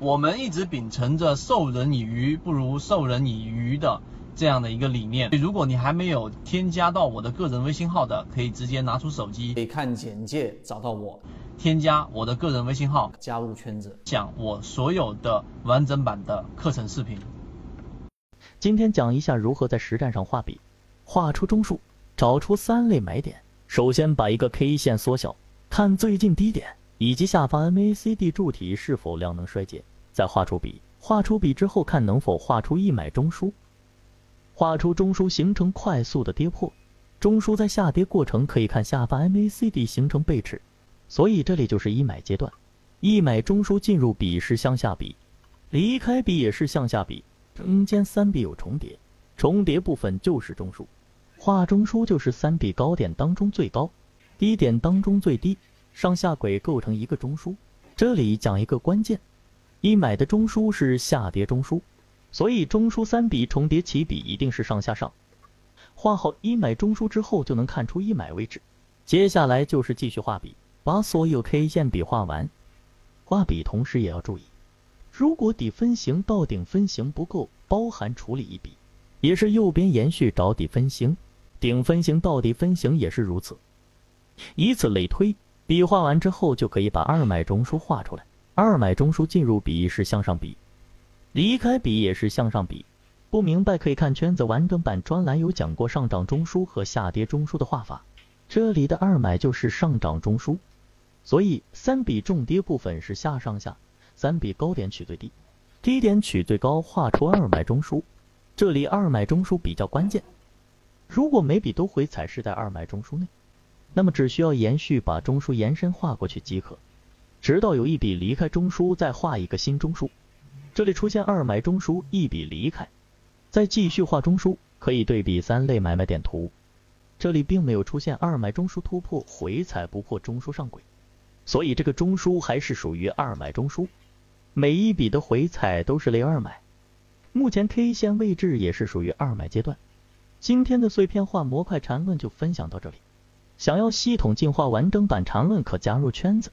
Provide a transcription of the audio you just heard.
我们一直秉承着授人以鱼不如授人以渔的这样的一个理念。如果你还没有添加到我的个人微信号的，可以直接拿出手机，可以看简介找到我，添加我的个人微信号，加入圈子，讲我所有的完整版的课程视频。今天讲一下如何在实战上画笔，画出中枢，找出三类买点。首先把一个 K 线缩小，看最近低点。以及下方 MACD 柱体是否量能衰竭，再画出笔。画出笔之后，看能否画出一买中枢。画出中枢形成快速的跌破，中枢在下跌过程可以看下方 MACD 形成背驰，所以这里就是一买阶段。一买中枢进入笔是向下笔，离开笔也是向下笔，中间三笔有重叠，重叠部分就是中枢。画中枢就是三笔高点当中最高，低点当中最低。上下轨构成一个中枢，这里讲一个关键，一买的中枢是下跌中枢，所以中枢三笔重叠起笔一定是上下上。画好一买中枢之后，就能看出一买位置。接下来就是继续画笔，把所有 K 线笔画完。画笔同时也要注意，如果底分型到顶分型不够，包含处理一笔，也是右边延续找底分型，顶分型到底分型也是如此，以此类推。笔画完之后，就可以把二买中枢画出来。二买中枢进入笔是向上比，离开笔也是向上比。不明白可以看圈子完整版专栏有讲过上涨中枢和下跌中枢的画法。这里的二买就是上涨中枢，所以三笔重跌部分是下上下，三笔高点取最低，低点取最高，画出二买中枢。这里二买中枢比较关键，如果每笔都回踩是在二买中枢内。那么只需要延续把中枢延伸画过去即可，直到有一笔离开中枢，再画一个新中枢。这里出现二买中枢，一笔离开，再继续画中枢，可以对比三类买卖点图。这里并没有出现二买中枢突破回踩不破中枢上轨，所以这个中枢还是属于二买中枢。每一笔的回踩都是类二买，目前 K 线位置也是属于二买阶段。今天的碎片化模块缠论就分享到这里。想要系统进化完整版缠论，可加入圈子。